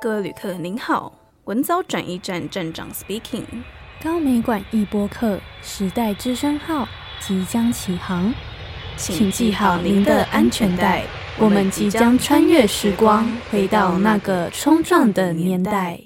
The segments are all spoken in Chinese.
各位旅客您好，文藻转驿站站长 speaking，高美馆一播客时代之声号即将起航，请系好您的安全带，我们即将穿越时光，回到那个冲撞的年代。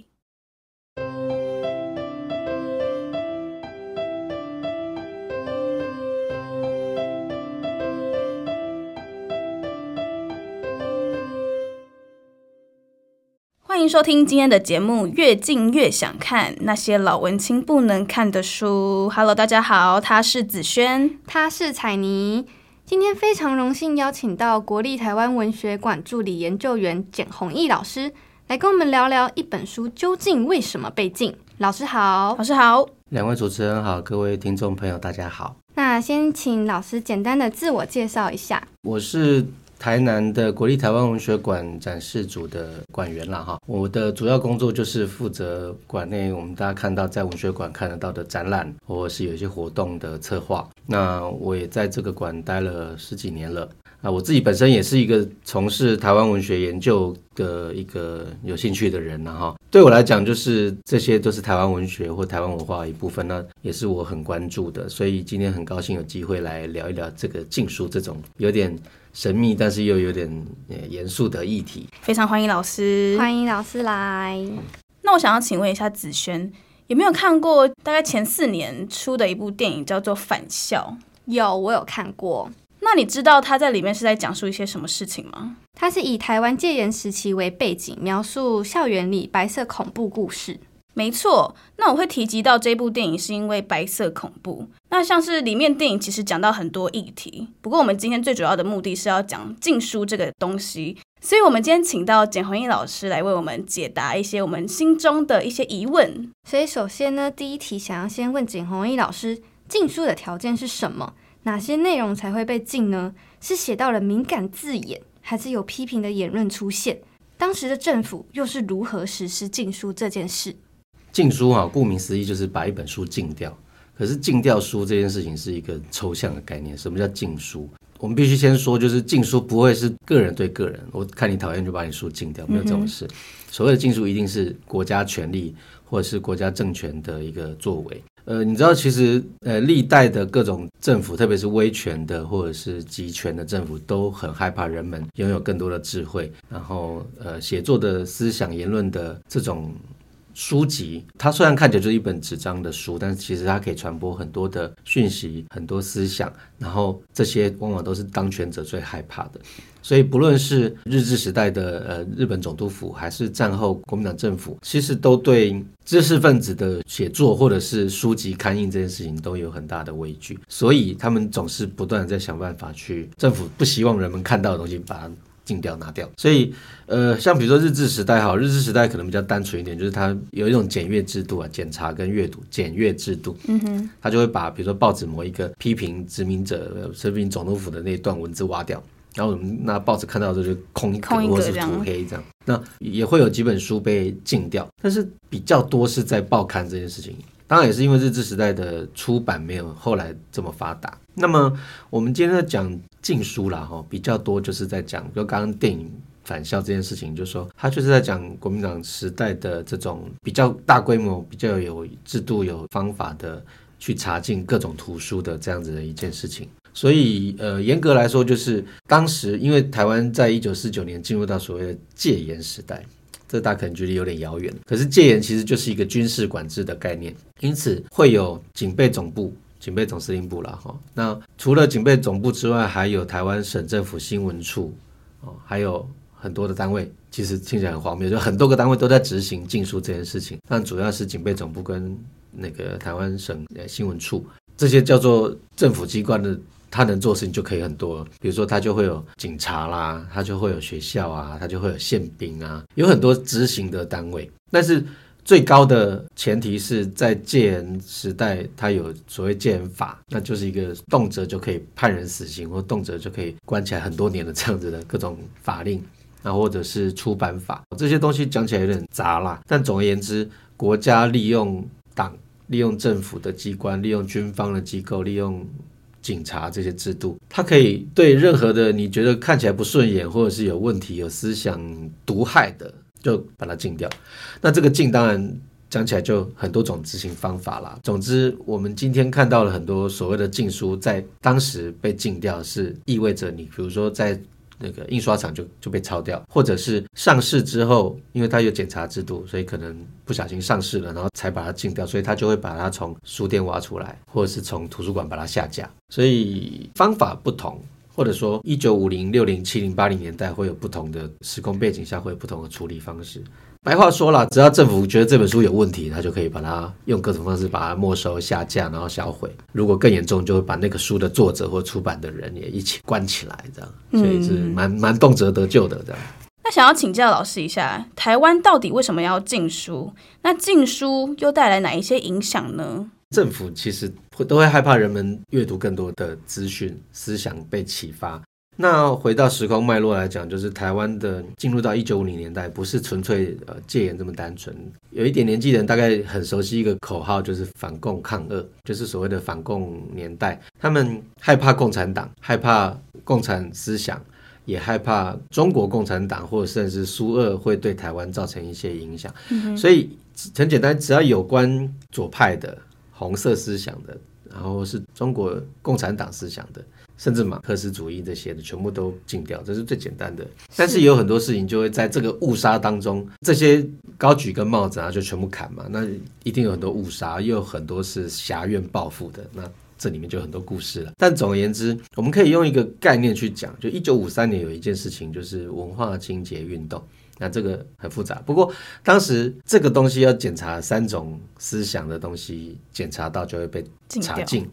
迎收听今天的节目《越近越想看那些老文青不能看的书》。Hello，大家好，他是子轩，他是彩妮。今天非常荣幸邀请到国立台湾文学馆助理研究员简弘毅老师来跟我们聊聊一本书究竟为什么被禁。老师好，老师好，两位主持人好，各位听众朋友大家好。那先请老师简单的自我介绍一下。我是。台南的国立台湾文学馆展示组的馆员啦，哈，我的主要工作就是负责馆内我们大家看到在文学馆看得到的展览，或是有一些活动的策划。那我也在这个馆待了十几年了。啊，我自己本身也是一个从事台湾文学研究的一个有兴趣的人了哈。对我来讲，就是这些都是台湾文学或台湾文化一部分，那也是我很关注的。所以今天很高兴有机会来聊一聊这个禁书这种有点神秘，但是又有点严肃的议题。非常欢迎老师，欢迎老师来。那我想要请问一下子轩，有没有看过大概前四年出的一部电影叫做《返校》？有，我有看过。那你知道他在里面是在讲述一些什么事情吗？他是以台湾戒严时期为背景，描述校园里白色恐怖故事。没错。那我会提及到这部电影，是因为白色恐怖。那像是里面电影其实讲到很多议题，不过我们今天最主要的目的是要讲禁书这个东西，所以我们今天请到简弘毅老师来为我们解答一些我们心中的一些疑问。所以首先呢，第一题想要先问简弘毅老师，禁书的条件是什么？哪些内容才会被禁呢？是写到了敏感字眼，还是有批评的言论出现？当时的政府又是如何实施禁书这件事？禁书啊，顾名思义就是把一本书禁掉。可是禁掉书这件事情是一个抽象的概念。什么叫禁书？我们必须先说，就是禁书不会是个人对个人，我看你讨厌就把你书禁掉，没有这种事。嗯、所谓的禁书一定是国家权力或者是国家政权的一个作为。呃，你知道，其实呃，历代的各种政府，特别是威权的或者是集权的政府，都很害怕人们拥有更多的智慧，然后呃，写作的思想、言论的这种书籍，它虽然看起来就是一本纸张的书，但是其实它可以传播很多的讯息、很多思想，然后这些往往都是当权者最害怕的。所以，不论是日治时代的呃日本总督府，还是战后国民党政府，其实都对知识分子的写作或者是书籍刊印这件事情都有很大的畏惧。所以，他们总是不断地在想办法去政府不希望人们看到的东西，把它禁掉、拿掉。所以，呃，像比如说日治时代哈，日治时代可能比较单纯一点，就是它有一种检阅制度啊，检查跟阅读检阅制度。嗯哼，他就会把比如说报纸某一个批评殖民者、批评总督府的那段文字挖掉。然后我们那报纸看到的就空一格或是涂黑这样，那也会有几本书被禁掉，但是比较多是在报刊这件事情。当然也是因为日治时代的出版没有后来这么发达。那么我们今天在讲禁书啦，哈，比较多就是在讲，就刚刚电影返校这件事情，就是说他就是在讲国民党时代的这种比较大规模、比较有制度、有方法的去查禁各种图书的这样子的一件事情。所以，呃，严格来说，就是当时因为台湾在一九四九年进入到所谓的戒严时代，这大家可能觉得有点遥远。可是戒严其实就是一个军事管制的概念，因此会有警备总部、警备总司令部了哈。那除了警备总部之外，还有台湾省政府新闻处哦，还有很多的单位。其实听起来很荒谬，就很多个单位都在执行禁书这件事情，但主要是警备总部跟那个台湾省新闻处这些叫做政府机关的。他能做的事情就可以很多，比如说他就会有警察啦，他就会有学校啊，他就会有宪兵啊，有很多执行的单位。但是最高的前提是在戒严时代，它有所谓戒严法，那就是一个动辄就可以判人死刑，或动辄就可以关起来很多年的这样子的各种法令，啊，或者是出版法，这些东西讲起来有点杂啦。但总而言之，国家利用党、利用政府的机关、利用军方的机构、利用警察这些制度，它可以对任何的你觉得看起来不顺眼，或者是有问题、有思想毒害的就把它禁掉。那这个禁当然讲起来就很多种执行方法啦。总之，我们今天看到了很多所谓的禁书，在当时被禁掉，是意味着你，比如说在。那个印刷厂就就被抄掉，或者是上市之后，因为它有检查制度，所以可能不小心上市了，然后才把它禁掉，所以他就会把它从书店挖出来，或者是从图书馆把它下架。所以方法不同，或者说一九五零、六零、七零、八零年代会有不同的时空背景下会有不同的处理方式。白话说了，只要政府觉得这本书有问题，他就可以把它用各种方式把它没收、下架，然后销毁。如果更严重，就会把那个书的作者或出版的人也一起关起来，这样。所以是蛮蛮动辄得咎的这样。那想要请教老师一下，台湾到底为什么要禁书？那禁书又带来哪一些影响呢？政府其实会都会害怕人们阅读更多的资讯，思想被启发。那回到时空脉络来讲，就是台湾的进入到一九五零年代，不是纯粹呃戒严这么单纯。有一点年纪的人大概很熟悉一个口号，就是反共抗俄，就是所谓的反共年代。他们害怕共产党，害怕共产思想，也害怕中国共产党或者甚至苏俄会对台湾造成一些影响。所以很简单，只要有关左派的、红色思想的，然后是中国共产党思想的。甚至马克思主义这些的全部都禁掉，这是最简单的。但是有很多事情就会在这个误杀当中，这些高举跟帽子啊就全部砍嘛。那一定有很多误杀，又有很多是挟怨报复的。那这里面就很多故事了。但总而言之，我们可以用一个概念去讲，就一九五三年有一件事情，就是文化清洁运动。那这个很复杂，不过当时这个东西要检查三种思想的东西，检查到就会被查禁。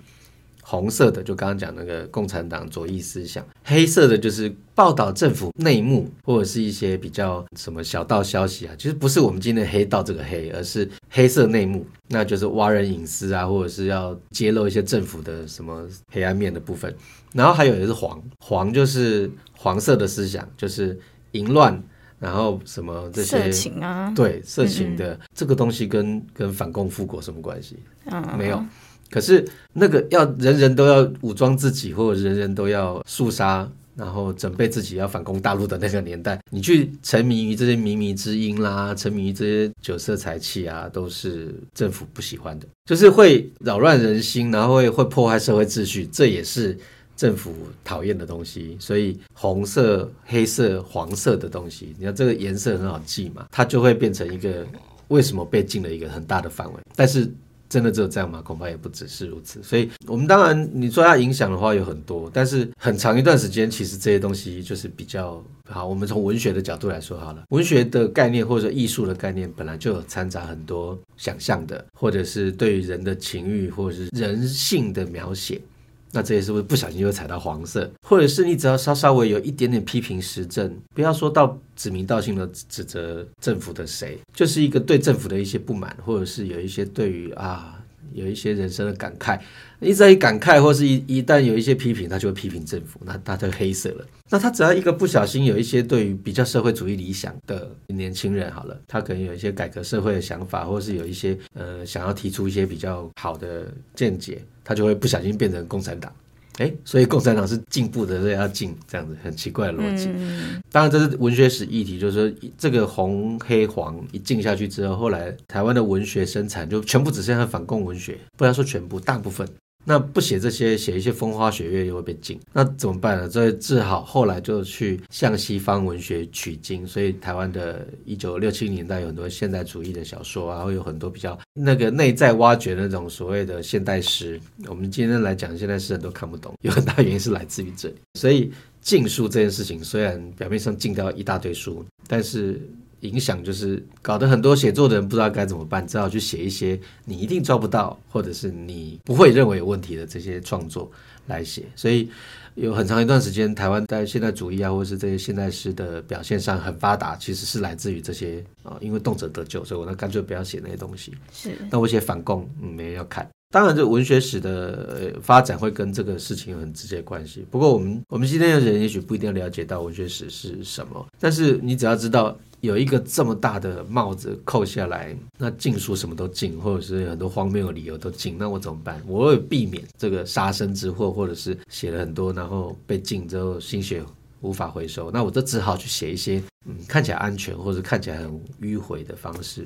红色的就刚刚讲那个共产党左翼思想，黑色的就是报道政府内幕或者是一些比较什么小道消息啊，其实不是我们今天的黑道这个黑，而是黑色内幕，那就是挖人隐私啊，或者是要揭露一些政府的什么黑暗面的部分。然后还有也是黄，黄就是黄色的思想，就是淫乱，然后什么这些色情啊，对色情的这个东西跟跟反共复国什么关系？嗯，没有。可是那个要人人都要武装自己，或者人人都要肃杀，然后准备自己要反攻大陆的那个年代，你去沉迷于这些靡靡之音啦，沉迷于这些酒色财气啊，都是政府不喜欢的，就是会扰乱人心，然后会会破坏社会秩序，这也是政府讨厌的东西。所以红色、黑色、黄色的东西，你看这个颜色很好记嘛，它就会变成一个为什么被禁了一个很大的范围，但是。真的只有这样吗？恐怕也不只是如此。所以，我们当然你说它影响的话有很多，但是很长一段时间，其实这些东西就是比较好。我们从文学的角度来说好了，文学的概念或者艺术的概念本来就有掺杂很多想象的，或者是对于人的情欲或者是人性的描写。那这些是不是不小心就会踩到黄色？或者是你只要稍稍微有一点点批评时政，不要说到指名道姓的指责政府的谁，就是一个对政府的一些不满，或者是有一些对于啊。有一些人生的感慨，一在一感慨，或是一一旦有一些批评，他就会批评政府，那他就黑色了。那他只要一个不小心，有一些对于比较社会主义理想的年轻人，好了，他可能有一些改革社会的想法，或是有一些呃想要提出一些比较好的见解，他就会不小心变成共产党。哎，所以共产党是进步的，所以要进，这样子很奇怪的逻辑。嗯、当然，这是文学史议题，就是说这个红黑黄一进下去之后，后来台湾的文学生产就全部只剩下反共文学，不要说全部，大部分。那不写这些，写一些风花雪月又会被禁，那怎么办呢？所以只好后来就去向西方文学取经。所以台湾的一九六七年代有很多现代主义的小说啊，会有很多比较那个内在挖掘那种所谓的现代诗。我们今天来讲现代诗人都看不懂，有很大原因是来自于这里。所以禁书这件事情虽然表面上禁掉一大堆书，但是。影响就是搞得很多写作的人不知道该怎么办，只好去写一些你一定抓不到，或者是你不会认为有问题的这些创作来写。所以有很长一段时间，台湾在现代主义啊，或者是这些现代诗的表现上很发达，其实是来自于这些啊，因为动辄得咎，所以我那干脆不要写那些东西。是，那我写反共，嗯，没人要看。当然，这文学史的发展会跟这个事情有很直接关系。不过，我们我们今天的人也许不一定了解到文学史是什么，但是你只要知道。有一个这么大的帽子扣下来，那禁书什么都禁，或者是很多荒谬的理由都禁，那我怎么办？我会避免这个杀身之祸，或者是写了很多然后被禁之后心血无法回收，那我就只好去写一些嗯看起来安全或者看起来很迂回的方式，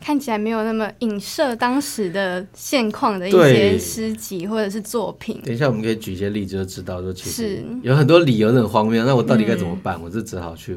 看起来没有那么影射当时的现况的一些诗集或者是作品。等一下我们可以举一些例子，就知道说其实有很多理由很荒谬，那我到底该怎么办？嗯、我就只好去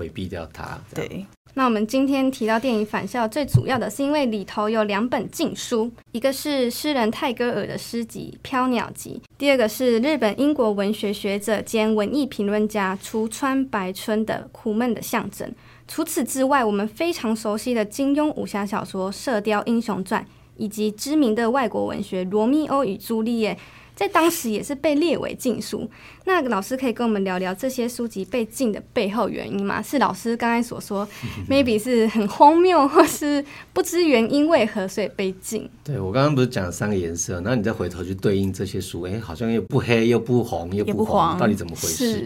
回避掉它。对。那我们今天提到电影《返校》，最主要的是因为里头有两本禁书，一个是诗人泰戈尔的诗集《飘鸟集》，第二个是日本英国文学学者兼文艺评论家橱川白春的《苦闷的象征》。除此之外，我们非常熟悉的金庸武侠小说《射雕英雄传》，以及知名的外国文学《罗密欧与朱丽叶》。在当时也是被列为禁书。那老师可以跟我们聊聊这些书籍被禁的背后原因吗？是老师刚才所说，maybe 是很荒谬，或是不知原因为何所以被禁？对，我刚刚不是讲了三个颜色，那你再回头去对应这些书，哎，好像又不黑又不红又不黄，到底怎么回事？是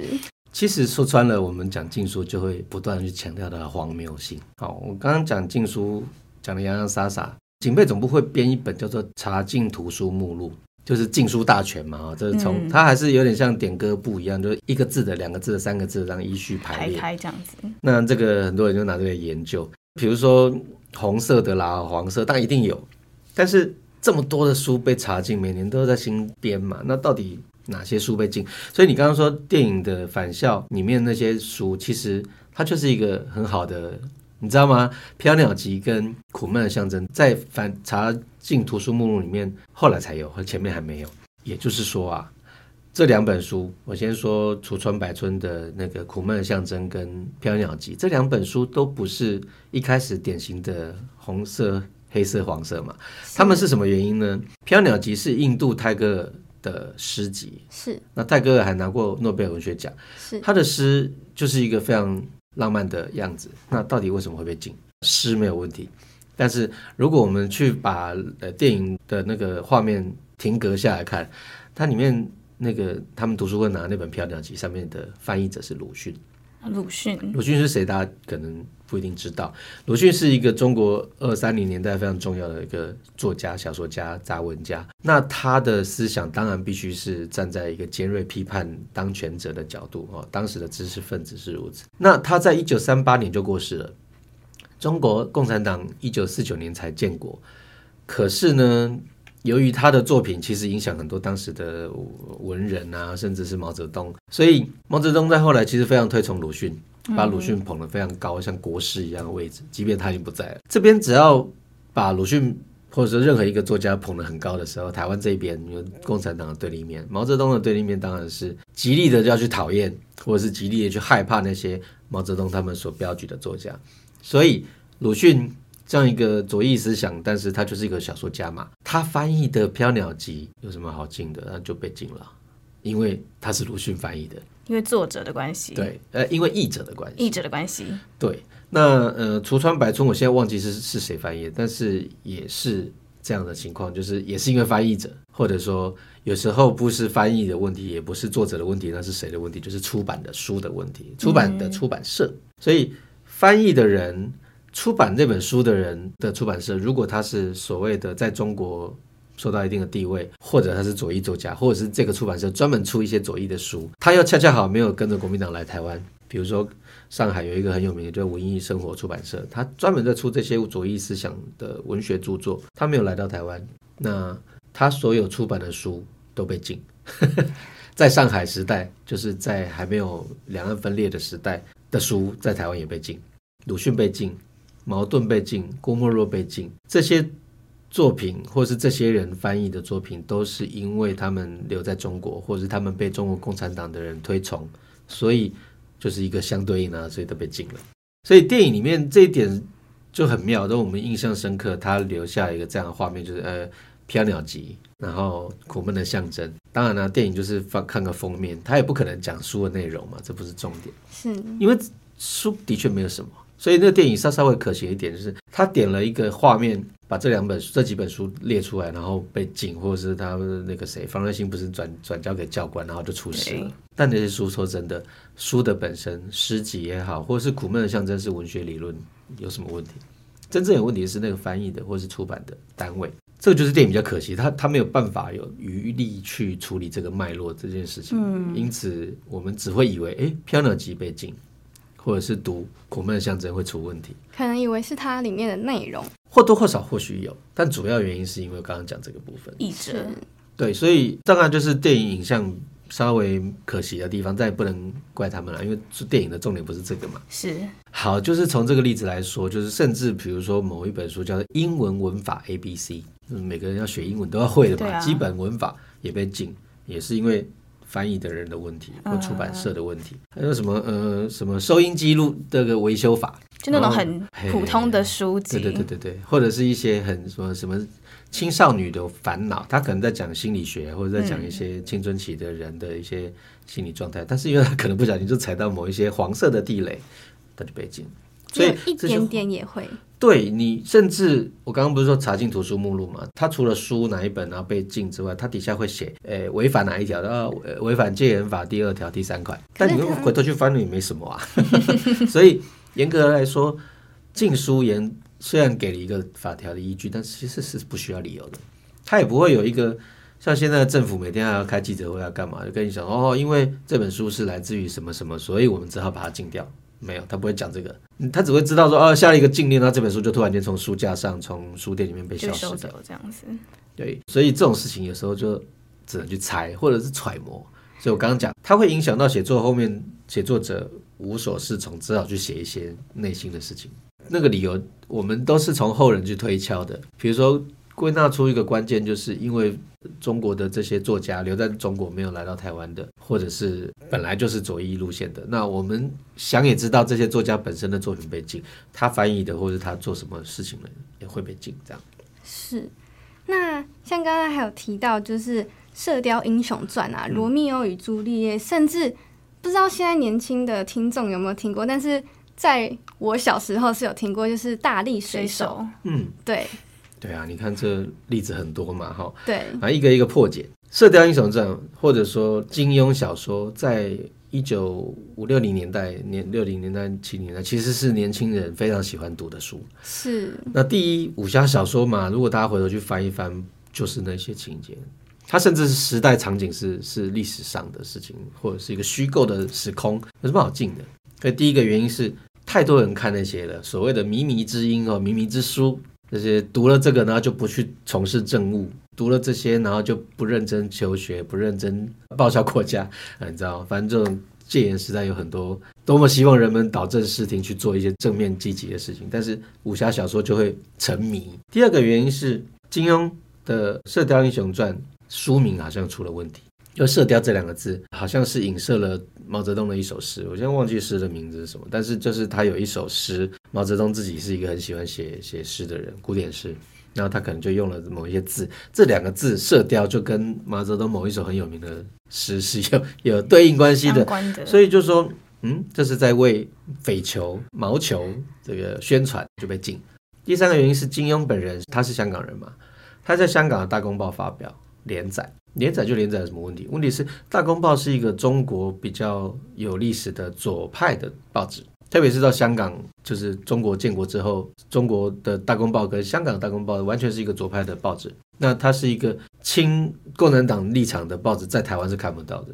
其实说穿了，我们讲禁书就会不断去强调它的荒谬性。好，我刚刚讲禁书讲的洋洋洒洒，警备总部会编一本叫做《查禁图书目录》。就是禁书大全嘛，这是从、嗯、它还是有点像点歌簿一样，就是一个字的、两个字的、三个字的这样依序排列，排开这样子。那这个很多人就拿这个研究，比如说红色的啦、黄色，当然一定有。但是这么多的书被查禁，每年都在新编嘛，那到底哪些书被禁？所以你刚刚说电影的返校里面那些书，其实它就是一个很好的。你知道吗？《飘鸟集》跟《苦闷的象征》在反查进图书目录里面，后来才有，和前面还没有。也就是说啊，这两本书，我先说橱川百春的那个《苦闷的象征》跟《飘鸟集》，这两本书都不是一开始典型的红色、黑色、黄色嘛。他们是什么原因呢？《飘鸟集》是印度泰戈尔的诗集，是那泰戈尔还拿过诺贝尔文学奖，是他的诗就是一个非常。浪漫的样子，那到底为什么会被禁？诗没有问题，但是如果我们去把呃电影的那个画面停格下来看，它里面那个他们读书会拿那本《漂亮集》上面的翻译者是鲁迅。鲁迅，鲁迅是谁？大家可能不一定知道。鲁迅是一个中国二三零年代非常重要的一个作家、小说家、杂文家。那他的思想当然必须是站在一个尖锐批判当权者的角度哦。当时的知识分子是如此。那他在一九三八年就过世了。中国共产党一九四九年才建国，可是呢，由于他的作品其实影响很多当时的文人啊，甚至是毛泽东，所以毛泽东在后来其实非常推崇鲁迅，把鲁迅捧得非常高，像国师一样的位置。即便他已经不在了，这边只要把鲁迅或者说任何一个作家捧得很高的时候，台湾这边有共产党的对立面，毛泽东的对立面当然是极力的要去讨厌，或者是极力的去害怕那些毛泽东他们所标举的作家。所以鲁迅。这样一个左翼思想，但是他就是一个小说家嘛。他翻译的《飘鸟集》有什么好禁的？那就被禁了，因为他是鲁迅翻译的，因为作者的关系。对，呃，因为译者的关系。译者的关系。对，那呃，橱川白春，我现在忘记是是谁翻译，但是也是这样的情况，就是也是因为翻译者，或者说有时候不是翻译的问题，也不是作者的问题，那是谁的问题？就是出版的书的问题，出版的出版社。嗯、所以翻译的人。出版这本书的人的出版社，如果他是所谓的在中国受到一定的地位，或者他是左翼作家，或者是这个出版社专门出一些左翼的书，他又恰恰好没有跟着国民党来台湾。比如说上海有一个很有名的叫文艺生活出版社，他专门在出这些左翼思想的文学著作，他没有来到台湾，那他所有出版的书都被禁。在上海时代，就是在还没有两岸分裂的时代的书，在台湾也被禁，鲁迅被禁。茅盾被禁，郭沫若被禁，这些作品或是这些人翻译的作品，都是因为他们留在中国，或是他们被中国共产党的人推崇，所以就是一个相对应啊，所以都被禁了。所以电影里面这一点就很妙，让我们印象深刻。他留下一个这样的画面，就是呃《飘鸟集》，然后苦闷的象征。当然呢，电影就是放看个封面，他也不可能讲书的内容嘛，这不是重点，是因为书的确没有什么。所以那个电影稍稍微可惜一点，就是他点了一个画面，把这两本这几本书列出来，然后被禁，或者是他那个谁，方热心不是转转交给教官，然后就出事了。但那些书说真的，书的本身诗集也好，或者是苦闷的象征是文学理论，有什么问题？真正有问题的是那个翻译的或是出版的单位。这个就是电影比较可惜，他他没有办法有余力去处理这个脉络这件事情，嗯，因此我们只会以为，哎，飘鸟集被禁，或者是读苦闷的象征会出问题，可能以为是它里面的内容，或多或少或许有，但主要原因是因为刚刚讲这个部分，译者，对，所以当然就是电影影像。稍微可惜的地方，但也不能怪他们了，因为电影的重点不是这个嘛。是。好，就是从这个例子来说，就是甚至比如说某一本书叫做《英文文法 A B C》，就是每个人要学英文都要会的嘛，啊、基本文法也被禁，也是因为翻译的人的问题或出版社的问题。嗯、还有什么呃什么收音记录这个维修法，就那种很普通的书籍，对对对对对，或者是一些很什么什么。青少女的烦恼，他可能在讲心理学，或者在讲一些青春期的人的一些心理状态，嗯、但是因为他可能不小心就踩到某一些黄色的地雷，他就被禁。所以一点点也会对你，甚至我刚刚不是说查进图书目录嘛？他除了书哪一本然后被禁之外，他底下会写，诶，违反哪一条的？违反戒严法第二条第三款。但你回头去翻，也没什么啊。所以严格来说，禁书严。虽然给了一个法条的依据，但其实是不需要理由的。他也不会有一个像现在政府每天还要开记者会要干嘛，就跟你讲哦，因为这本书是来自于什么什么，所以我们只好把它禁掉。没有，他不会讲这个，他只会知道说哦，下了一个禁令，那这本书就突然间从书架上、从书店里面被消失掉，这样子。对，所以这种事情有时候就只能去猜或者是揣摩。所以我刚刚讲，它会影响到写作后面，写作者无所适从，只好去写一些内心的事情。那个理由，我们都是从后人去推敲的。比如说，归纳出一个关键，就是因为中国的这些作家留在中国没有来到台湾的，或者是本来就是左翼路线的。那我们想也知道，这些作家本身的作品被禁，他翻译的或者他做什么事情的也会被禁。这样是。那像刚刚还有提到，就是《射雕英雄传》啊，《罗密欧与朱丽叶》，甚至不知道现在年轻的听众有没有听过，但是。在我小时候是有听过，就是大力水手，嗯，对，对啊，你看这例子很多嘛，哈，对，啊，一个一个破解。《射雕英雄传》或者说金庸小说，在一九五六零年代、年六零年代、七零年代，其实是年轻人非常喜欢读的书。是。那第一武侠小说嘛，如果大家回头去翻一翻，就是那些情节，它甚至是时代场景是是历史上的事情，或者是一个虚构的时空，有什么好进的？所以第一个原因是太多人看那些了，所谓的靡靡之音哦，靡靡之书，这些读了这个，然后就不去从事政务，读了这些，然后就不认真求学，不认真报效国家，啊，你知道，反正这种戒严时代有很多多么希望人们导正视听去做一些正面积极的事情，但是武侠小说就会沉迷。第二个原因是金庸的《射雕英雄传》书名好像出了问题。就“射雕”这两个字，好像是影射了毛泽东的一首诗。我现在忘记诗的名字是什么，但是就是他有一首诗，毛泽东自己是一个很喜欢写写诗的人，古典诗。然后他可能就用了某一些字，这两个字“射雕”就跟毛泽东某一首很有名的诗是有有对应关系的。的所以就说，嗯，这是在为匪球、毛球这个宣传就被禁。第三个原因是金庸本人，他是香港人嘛，他在香港的《大公报》发表连载。连载就连载什么问题？问题是《大公报》是一个中国比较有历史的左派的报纸，特别是到香港，就是中国建国之后，中国的《大公报》跟香港《大公报》完全是一个左派的报纸。那它是一个亲共产党立场的报纸，在台湾是看不到的。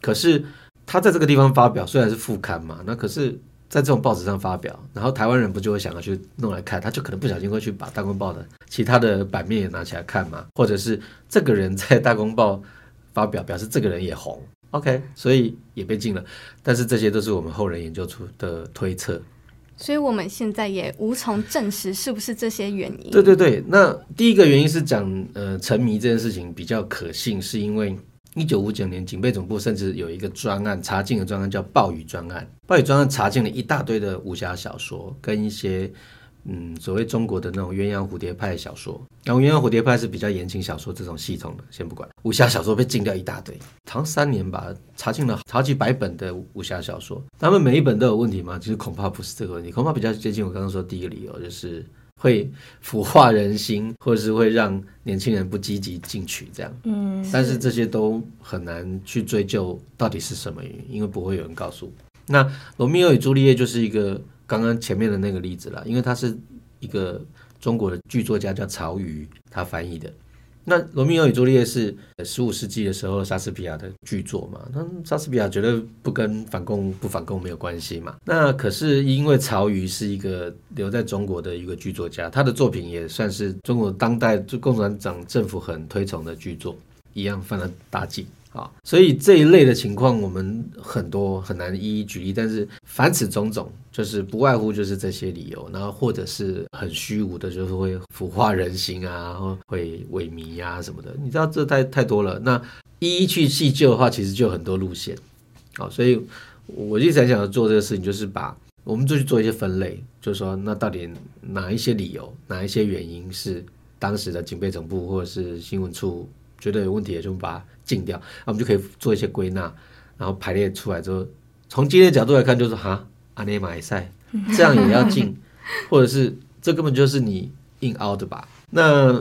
可是它在这个地方发表，虽然是副刊嘛，那可是。在这种报纸上发表，然后台湾人不就会想要去弄来看，他就可能不小心会去把《大公报》的其他的版面也拿起来看嘛，或者是这个人在《大公报》发表，表示这个人也红，OK，所以也被禁了。但是这些都是我们后人研究出的推测，所以我们现在也无从证实是不是这些原因。对对对，那第一个原因是讲呃沉迷这件事情比较可信，是因为。一九五九年，警备总部甚至有一个专案查禁的专案，叫“暴雨专案”。暴雨专案查禁了一大堆的武侠小说，跟一些嗯所谓中国的那种鸳鸯蝴蝶派小说。然后鸳鸯蝴蝶派是比较言情小说这种系统的，先不管。武侠小说被禁掉一大堆，唐三年吧，查禁了好几百本的武侠小说。他们每一本都有问题吗？其实恐怕不是这个问题，恐怕比较接近我刚刚说的第一个理由，就是。会腐化人心，或者是会让年轻人不积极进取，这样。嗯，但是这些都很难去追究到底是什么原因，因为不会有人告诉。那《罗密欧与朱丽叶》就是一个刚刚前面的那个例子了，因为它是一个中国的剧作家叫曹禺他翻译的。那《罗密欧与朱丽叶》是十五世纪的时候莎士比亚的巨作嘛？那莎士比亚绝对不跟反共不反共没有关系嘛？那可是因为曹禺是一个留在中国的一个剧作家，他的作品也算是中国当代就共产党政府很推崇的剧作，一样犯了大忌。啊，所以这一类的情况我们很多很难一一举例，但是凡此种种，就是不外乎就是这些理由，然后或者是很虚无的，就是会腐化人心啊，会萎靡啊什么的，你知道这太太多了。那一一去细究的话，其实就很多路线。好，所以我一直在想做这个事情，就是把我们就去做一些分类，就是说那到底哪一些理由，哪一些原因是当时的警备总部或者是新闻处觉得有问题，就把它禁掉，那我们就可以做一些归纳，然后排列出来之后，从今天的角度来看，就是哈，阿内马赛这样也要禁，或者是这根本就是你硬凹的吧？那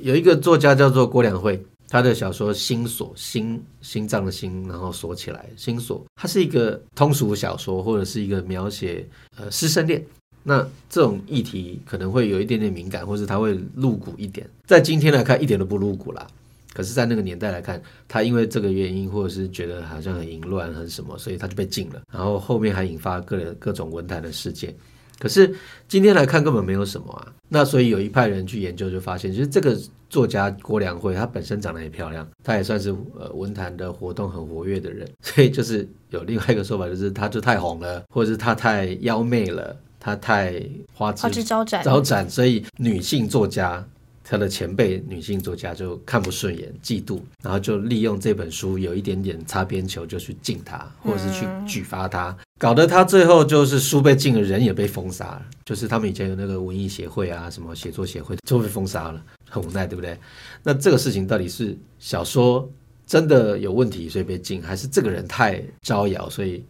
有一个作家叫做郭良慧，他的小说《心锁》，心心脏的心，然后锁起来，心锁，它是一个通俗小说，或者是一个描写呃师生恋。那这种议题可能会有一点点敏感，或者他会露骨一点，在今天来看一点都不露骨啦。可是，在那个年代来看，他因为这个原因，或者是觉得好像很淫乱、很什么，所以他就被禁了。然后后面还引发各各种文坛的事件。可是今天来看，根本没有什么啊。那所以有一派人去研究，就发现，其实这个作家郭良慧，她本身长得也漂亮，她也算是呃文坛的活动很活跃的人。所以就是有另外一个说法，就是她就太红了，或者是她太妖媚了，她太花枝，花枝招展，招展，所以女性作家。他的前辈女性作家就看不顺眼、嫉妒，然后就利用这本书有一点点擦边球，就去禁他，或者是去举发他，搞得他最后就是书被禁了，人也被封杀了。就是他们以前有那个文艺协会啊，什么写作协会，都被封杀了，很无奈，对不对？那这个事情到底是小说真的有问题，所以被禁，还是这个人太招摇，所以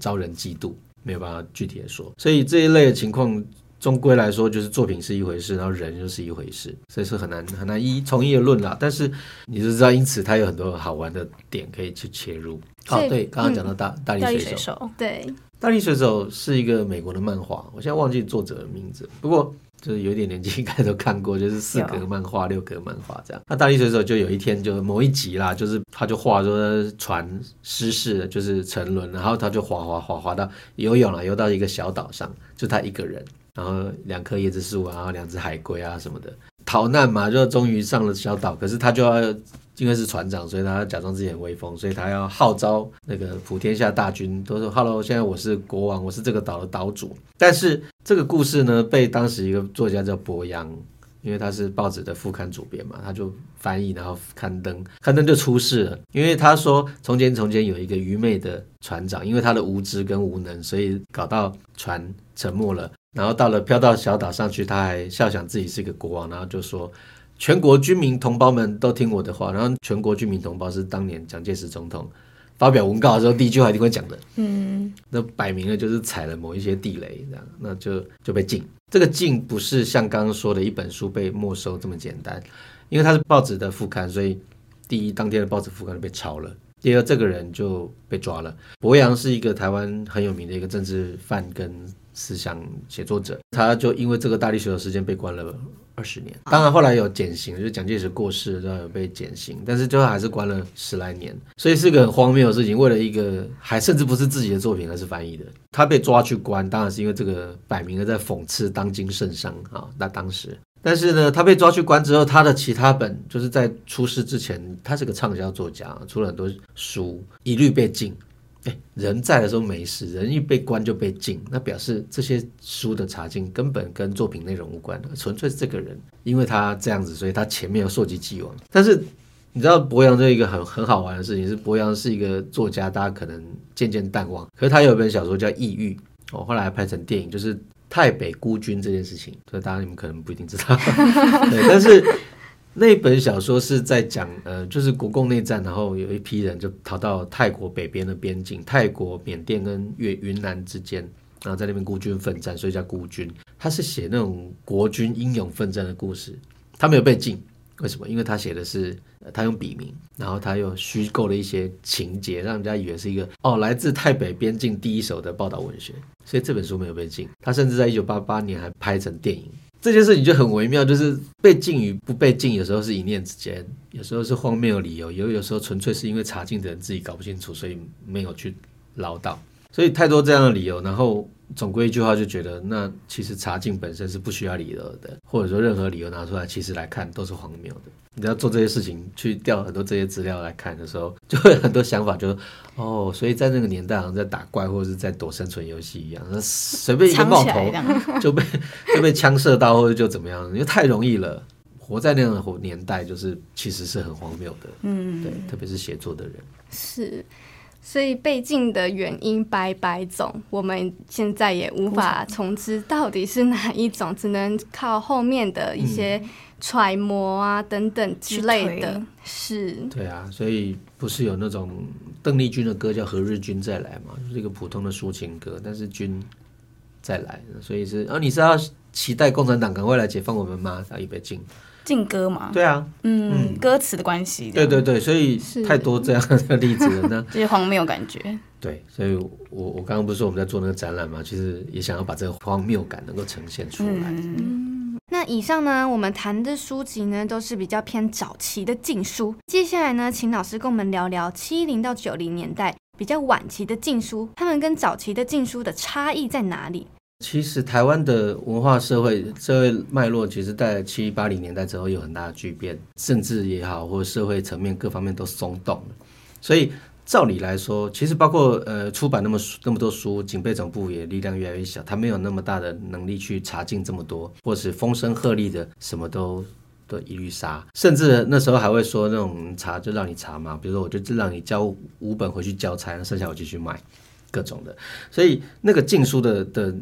招人嫉妒？没有办法具体的说。所以这一类的情况。终归来说，就是作品是一回事，然后人就是一回事，所以是很难很难一从一而论啦。但是你就知道，因此它有很多好玩的点可以去切入。哦，对，刚刚讲到大、嗯、大力水手，水手对，大力水手是一个美国的漫画，我现在忘记作者的名字，不过就是有点年纪应该都看过，就是四格漫画、六格漫画这样。那大力水手就有一天就某一集啦，就是他就画说船失事了，就是沉沦，然后他就滑滑滑滑到游泳了，游到一个小岛上，就他一个人。然后两棵椰子树，然后两只海龟啊什么的逃难嘛，就终于上了小岛。可是他就要因为是船长，所以他假装自己很威风，所以他要号召那个普天下大军，都说：“Hello，现在我是国王，我是这个岛的岛主。”但是这个故事呢，被当时一个作家叫柏杨，因为他是报纸的副刊主编嘛，他就翻译，然后刊登，刊登就出事了。因为他说从前从前有一个愚昧的船长，因为他的无知跟无能，所以搞到船沉没了。然后到了飘到小岛上去，他还笑想自己是一个国王，然后就说：“全国军民同胞们都听我的话。”然后全国军民同胞是当年蒋介石总统发表文告的时候第一句话一定会讲的。嗯，那摆明了就是踩了某一些地雷，这样那就就被禁。这个禁不是像刚刚说的一本书被没收这么简单，因为它是报纸的副刊，所以第一当天的报纸副刊就被抄了。第二，这个人就被抓了。博洋是一个台湾很有名的一个政治犯跟。思想写作者，他就因为这个大力水手事件被关了二十年。当然后来有减刑，就是蒋介石过世了，然后有被减刑，但是最后还是关了十来年。所以是个很荒谬的事情。为了一个还甚至不是自己的作品，而是翻译的，他被抓去关，当然是因为这个摆明了在讽刺当今圣上啊。那当时，但是呢，他被抓去关之后，他的其他本就是在出事之前，他是个畅销作家，出了很多书，一律被禁。哎，人在的时候没事，人一被关就被禁，那表示这些书的查禁根本跟作品内容无关，纯粹是这个人，因为他这样子，所以他前面有溯及既往。但是你知道博洋这一个很很好玩的事情是，博洋是一个作家，大家可能渐渐淡忘，可是他有一本小说叫《异域》，哦，后来拍成电影，就是泰北孤军这件事情，所以大家你们可能不一定知道，对，但是。那本小说是在讲，呃，就是国共内战，然后有一批人就逃到泰国北边的边境，泰国、缅甸跟越云南之间，然后在那边孤军奋战，所以叫孤军。他是写那种国军英勇奋战的故事，他没有被禁，为什么？因为他写的是，呃，他用笔名，然后他又虚构了一些情节，让人家以为是一个哦，来自泰北边境第一手的报道文学，所以这本书没有被禁。他甚至在一九八八年还拍成电影。这件事情就很微妙，就是被禁与不被禁，有时候是一念之间，有时候是荒谬的理由，有有时候纯粹是因为查禁的人自己搞不清楚，所以没有去唠叨，所以太多这样的理由，然后总归一句话就觉得，那其实查禁本身是不需要理由的，或者说任何理由拿出来，其实来看都是荒谬的。你要做这些事情，去调很多这些资料来看的时候，就会很多想法，就是哦，所以在那个年代好像在打怪或者是在躲生存游戏一样，那随便一个冒头就被就被枪射到或者就怎么样，因为太容易了。活在那样的年代，就是其实是很荒谬的。嗯，对，特别是写作的人是。所以被禁的原因百百种，我们现在也无法从知到底是哪一种，只能靠后面的一些揣摩啊等等之类的。是，对啊，所以不是有那种邓丽君的歌叫《何日君再来》嘛，就是一个普通的抒情歌，但是君再来，所以是啊，你是要期待共产党赶快来解放我们吗？他已被禁。禁歌嘛？对啊，嗯，嗯歌词的关系。对对对，所以太多这样的例子了呢。这些 荒谬感觉。对，所以我我刚刚不是说我们在做那个展览嘛，其实也想要把这个荒谬感能够呈现出来。嗯，那以上呢，我们谈的书籍呢，都是比较偏早期的禁书。接下来呢，请老师跟我们聊聊七零到九零年代比较晚期的禁书，他们跟早期的禁书的差异在哪里？其实台湾的文化社会社会脉络，其实在七八零年代之后有很大的巨变，政治也好，或者社会层面各方面都松动了。所以照理来说，其实包括呃出版那么那么多书，警备总部也力量越来越小，他没有那么大的能力去查禁这么多，或是风声鹤唳的什么都都一律杀。甚至那时候还会说那种查就让你查嘛，比如说我就让你交五本回去交差，剩下我继续卖。各种的，所以那个禁书的的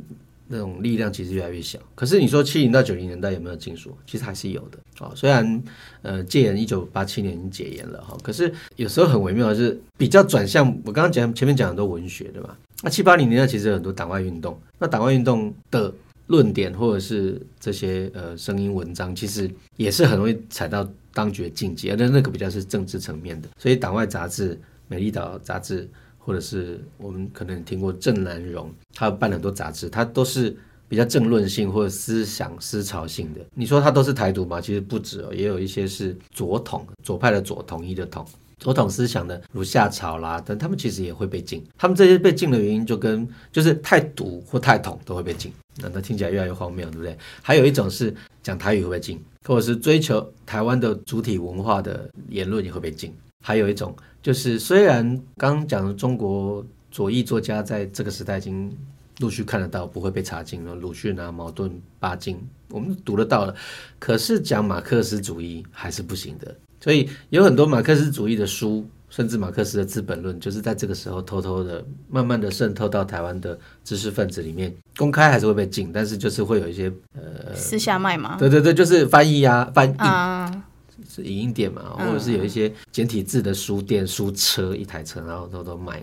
那种力量其实越来越小。可是你说七零到九零年代有没有禁书？其实还是有的啊。虽然呃戒严一九八七年已经解严了哈，可是有时候很微妙的是比较转向。我刚刚讲前面讲很多文学对吧？那七八零年代其实有很多党外运动，那党外运动的论点或者是这些呃声音文章，其实也是很容易踩到当局的禁忌，而那那个比较是政治层面的。所以党外杂志、美丽岛杂志。或者是我们可能听过郑南榕，他办了很多杂志，他都是比较政论性或者思想思潮性的。你说他都是台独吗？其实不止哦，也有一些是左统，左派的左，统一的统，左统思想的，如夏朝啦但，他们其实也会被禁。他们这些被禁的原因，就跟就是太独或太统都会被禁。那那听起来越来越荒谬，对不对？还有一种是讲台语会被禁，或者是追求台湾的主体文化的言论也会被禁。还有一种就是，虽然刚刚讲的中国左翼作家在这个时代已经陆续看得到，不会被查禁了，鲁迅啊、茅盾、巴金，我们读得到了。可是讲马克思主义还是不行的，所以有很多马克思主义的书，甚至马克思的《资本论》，就是在这个时候偷偷的、慢慢的渗透到台湾的知识分子里面，公开还是会被禁，但是就是会有一些呃私下卖嘛。对对对，就是翻译啊，翻译。Uh 是影音店嘛，或者是有一些简体字的书店、书车一台车，然后都都卖。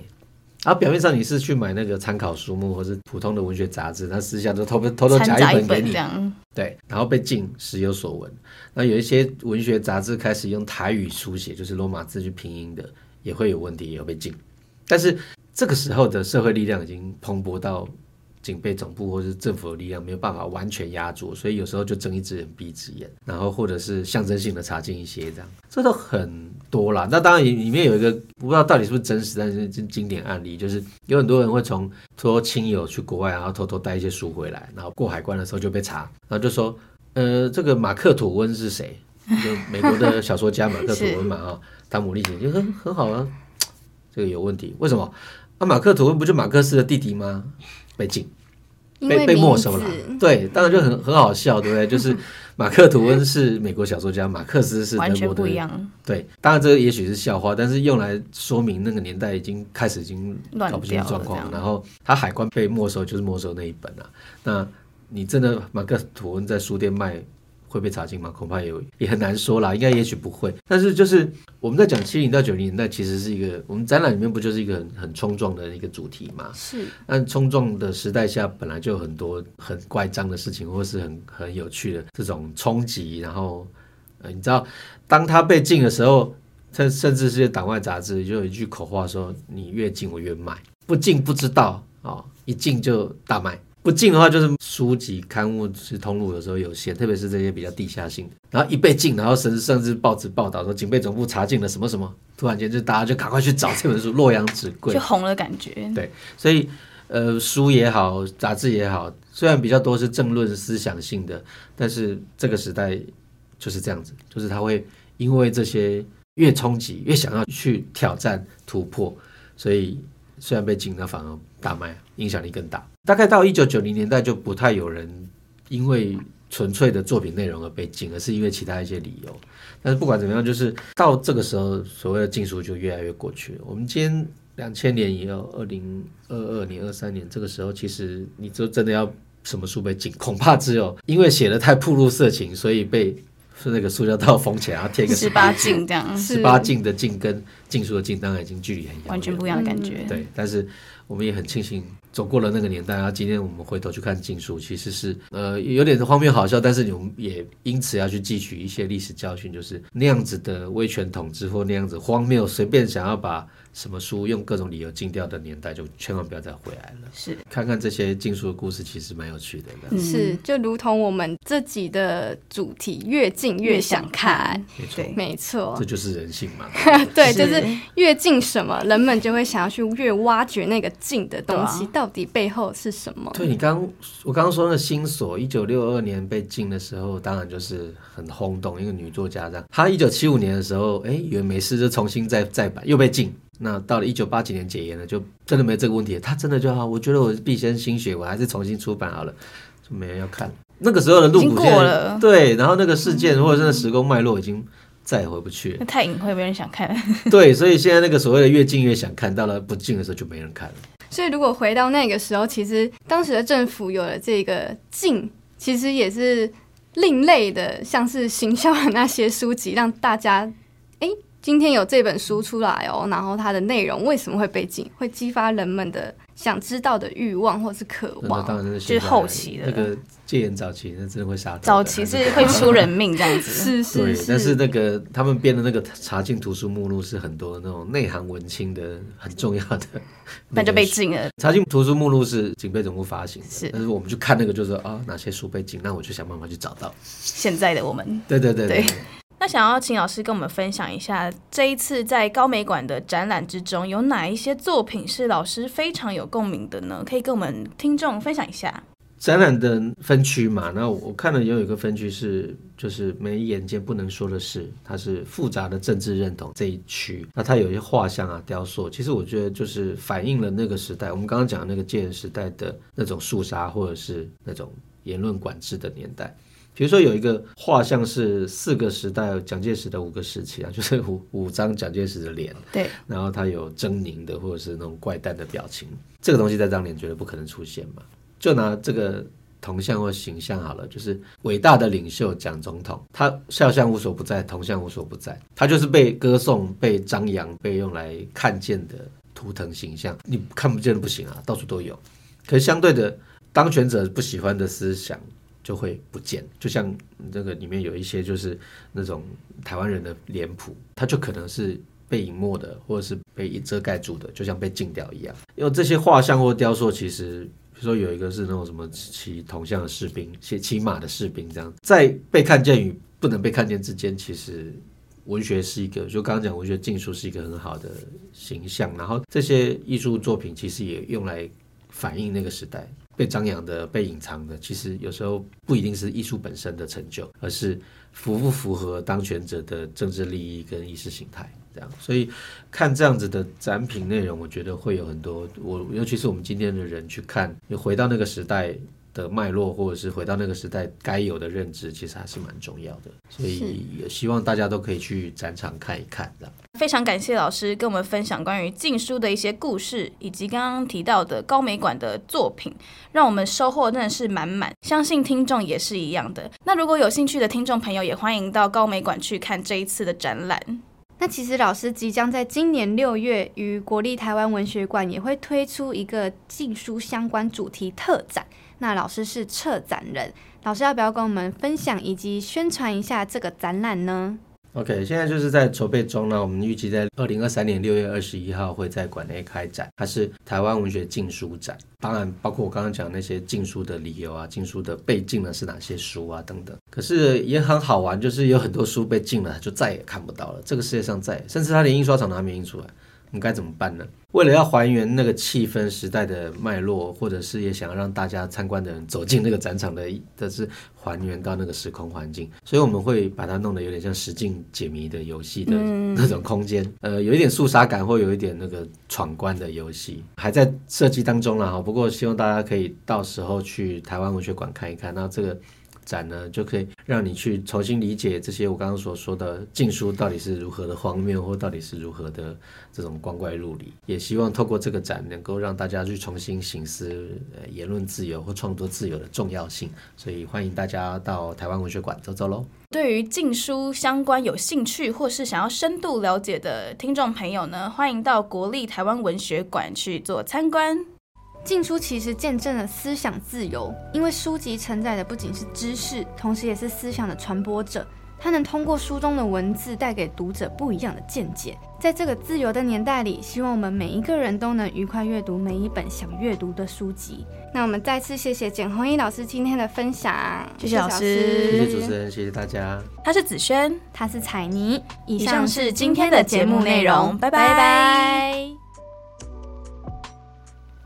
然后表面上你是去买那个参考书目，或是普通的文学杂志，他私下都偷偷 偷夹一本给你。对，然后被禁，时有所闻。那有一些文学杂志开始用台语书写，就是罗马字去拼音的，也会有问题，也有被禁。但是这个时候的社会力量已经蓬勃到。警备总部或是政府的力量没有办法完全压住，所以有时候就睁一只眼闭一只眼，然后或者是象征性的查禁一些这样，这都很多啦。那当然里面有一个不知道到底是不是真实，但是是经典案例，就是有很多人会从托亲友去国外，然后偷偷带一些书回来，然后过海关的时候就被查，然后就说，呃，这个马克吐温是谁？就美国的小说家马克吐温嘛 啊，汤姆历险就很很好啊，这个有问题，为什么？那、啊、马克吐温不就马克思的弟弟吗？被禁，被被没收了。对，当然就很很好笑，对不对？就是马克吐温是美国小说家，马克思是德国的，完全不一样。对，当然这个也许是笑话，但是用来说明那个年代已经开始已经搞不清状况。然后他海关被没收，就是没收那一本了。那你真的马克吐温在书店卖？会被查禁吗？恐怕也也很难说啦。应该也许不会。但是就是我们在讲七零到九零年代，其实是一个我们展览里面不就是一个很很冲撞的一个主题嘛？是。但冲撞的时代下，本来就有很多很怪张的事情，或是很很有趣的这种冲击。然后，呃，你知道，当他被禁的时候，甚甚至是些党外杂志就有一句口话说：“你越禁我越卖，不禁不知道啊、哦，一禁就大卖。”不进的话，就是书籍刊物是通路有时候有限，特别是这些比较地下性的，然后一被禁，然后甚至甚至报纸报道说警备总部查禁了什么什么，突然间就大家就赶快去找这本书，洛阳纸贵，就红了感觉。对，所以呃，书也好，杂志也好，虽然比较多是政论思想性的，但是这个时代就是这样子，就是他会因为这些越冲击，越想要去挑战突破，所以虽然被禁，那反而大卖，影响力更大。大概到一九九零年代，就不太有人因为纯粹的作品内容而被禁，而是因为其他一些理由。但是不管怎么样，就是到这个时候，所谓的禁书就越来越过去了。我们今天两千年以后，二零二二年、二三年这个时候，其实你就真的要什么书被禁，恐怕只有因为写的太暴露色情，所以被是那个塑胶套封起来，然后贴一个十八禁这样。十八禁的禁跟禁书的禁，当然已经距离很远，完全不一样的感觉。对，但是我们也很庆幸。走过了那个年代，然后今天我们回头去看禁书，其实是呃有点荒谬好笑，但是你们也因此要去汲取一些历史教训，就是那样子的威权统治或那样子荒谬，随便想要把。什么书用各种理由禁掉的年代，就千万不要再回来了。是，看看这些禁书的故事，其实蛮有趣的。嗯、是，就如同我们这集的主题，越禁越想看。没错，没错，这就是人性嘛。对，就是越禁什么，人们就会想要去越挖掘那个禁的东西，到底背后是什么？对，你刚我刚刚说那个新锁，一九六二年被禁的时候，当然就是很轰动，一个女作家这样。她一九七五年的时候，哎，以为没事，就重新再再版，又被禁。那到了一九八几年解严了，就真的没这个问题。他真的就好，我觉得我毕生心血，我还是重新出版好了，就没人要看。那个时候的露骨过了，对，然后那个事件或者是那时空脉络已经再也回不去了。那太隐晦，没人想看。对，所以现在那个所谓的越近越想看，到了不近的时候就没人看了。所以如果回到那个时候，其实当时的政府有了这个禁，其实也是另类的，像是行销的那些书籍，让大家哎。今天有这本书出来哦，然后它的内容为什么会被禁？会激发人们的想知道的欲望或是渴望。当然是，就是后期的那个戒严早期，那真的会杀。早期是会 出人命这样子。是是是。但是那个他们编的那个查禁图书目录是很多那种内涵文青的很重要的，那就 被禁了。查禁图书目录是警备总部发行的，是。但是我们就看那个，就是啊、哦，哪些书被禁，那我就想办法去找到。现在的我们。对对对对。对那想要请老师跟我们分享一下，这一次在高美馆的展览之中，有哪一些作品是老师非常有共鸣的呢？可以跟我们听众分享一下。展览的分区嘛，那我看了也有一个分区是，就是没眼见不能说的事，它是复杂的政治认同这一区。那它有一些画像啊、雕塑，其实我觉得就是反映了那个时代，我们刚刚讲的那个戒严时代的那种肃杀，或者是那种言论管制的年代。比如说有一个画像是四个时代蒋介石的五个时期啊，就是五五张蒋介石的脸，对，然后他有狰狞的或者是那种怪诞的表情，这个东西在当年绝对不可能出现嘛。就拿这个铜像或形象好了，就是伟大的领袖蒋总统，他肖像无所不在，铜像无所不在，他就是被歌颂、被张扬、被用来看见的图腾形象，你看不见的不行啊，到处都有。可是相对的，当权者不喜欢的思想。就会不见，就像这个里面有一些就是那种台湾人的脸谱，它就可能是被隐没的，或者是被遮盖住的，就像被禁掉一样。因为这些画像或雕塑，其实比如说有一个是那种什么骑铜像的士兵，骑骑马的士兵这样，在被看见与不能被看见之间，其实文学是一个，就刚刚讲，文学禁书是一个很好的形象。然后这些艺术作品其实也用来反映那个时代。被张扬的、被隐藏的，其实有时候不一定是艺术本身的成就，而是符不符合当权者的政治利益跟意识形态这样。所以看这样子的展品内容，我觉得会有很多我，尤其是我们今天的人去看，又回到那个时代的脉络，或者是回到那个时代该有的认知，其实还是蛮重要的。所以也希望大家都可以去展场看一看这样。非常感谢老师跟我们分享关于禁书的一些故事，以及刚刚提到的高美馆的作品，让我们收获真的是满满。相信听众也是一样的。那如果有兴趣的听众朋友，也欢迎到高美馆去看这一次的展览。那其实老师即将在今年六月于国立台湾文学馆也会推出一个禁书相关主题特展。那老师是策展人，老师要不要跟我们分享以及宣传一下这个展览呢？OK，现在就是在筹备中呢。我们预计在二零二三年六月二十一号会在馆内开展，它是台湾文学禁书展。当然，包括我刚刚讲那些禁书的理由啊，禁书的被禁的是哪些书啊等等。可是也很好玩，就是有很多书被禁了，就再也看不到了。这个世界上再，甚至它连印刷厂都还没印出来。我们该怎么办呢？为了要还原那个气氛、时代的脉络，或者是也想要让大家参观的人走进那个展场的，的是还原到那个时空环境，所以我们会把它弄得有点像实境解谜的游戏的那种空间，嗯、呃，有一点肃杀感，或有一点那个闯关的游戏，还在设计当中了哈。不过希望大家可以到时候去台湾文学馆看一看，那这个。展呢，就可以让你去重新理解这些我刚刚所说的禁书到底是如何的荒谬，或到底是如何的这种光怪陆离。也希望透过这个展，能够让大家去重新省思呃言论自由或创作自由的重要性。所以欢迎大家到台湾文学馆走走喽。对于禁书相关有兴趣或是想要深度了解的听众朋友呢，欢迎到国立台湾文学馆去做参观。禁书其实见证了思想自由，因为书籍承载的不仅是知识，同时也是思想的传播者。它能通过书中的文字带给读者不一样的见解。在这个自由的年代里，希望我们每一个人都能愉快阅读每一本想阅读的书籍。那我们再次谢谢简弘逸老师今天的分享，谢谢老师，谢谢主持人，谢谢大家。他是子轩，他是彩妮。以上是今天的节目内容，拜拜。拜拜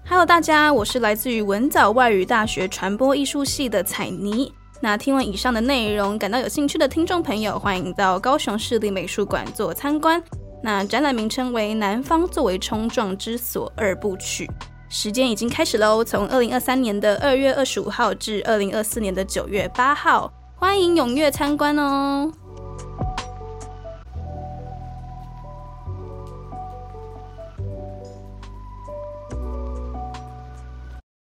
Hello，大家，我是来自于文藻外语大学传播艺术系的采妮。那听完以上的内容，感到有兴趣的听众朋友，欢迎到高雄市立美术馆做参观。那展览名称为《南方作为冲撞之所二部曲》，时间已经开始喽，从二零二三年的二月二十五号至二零二四年的九月八号，欢迎踊跃参观哦。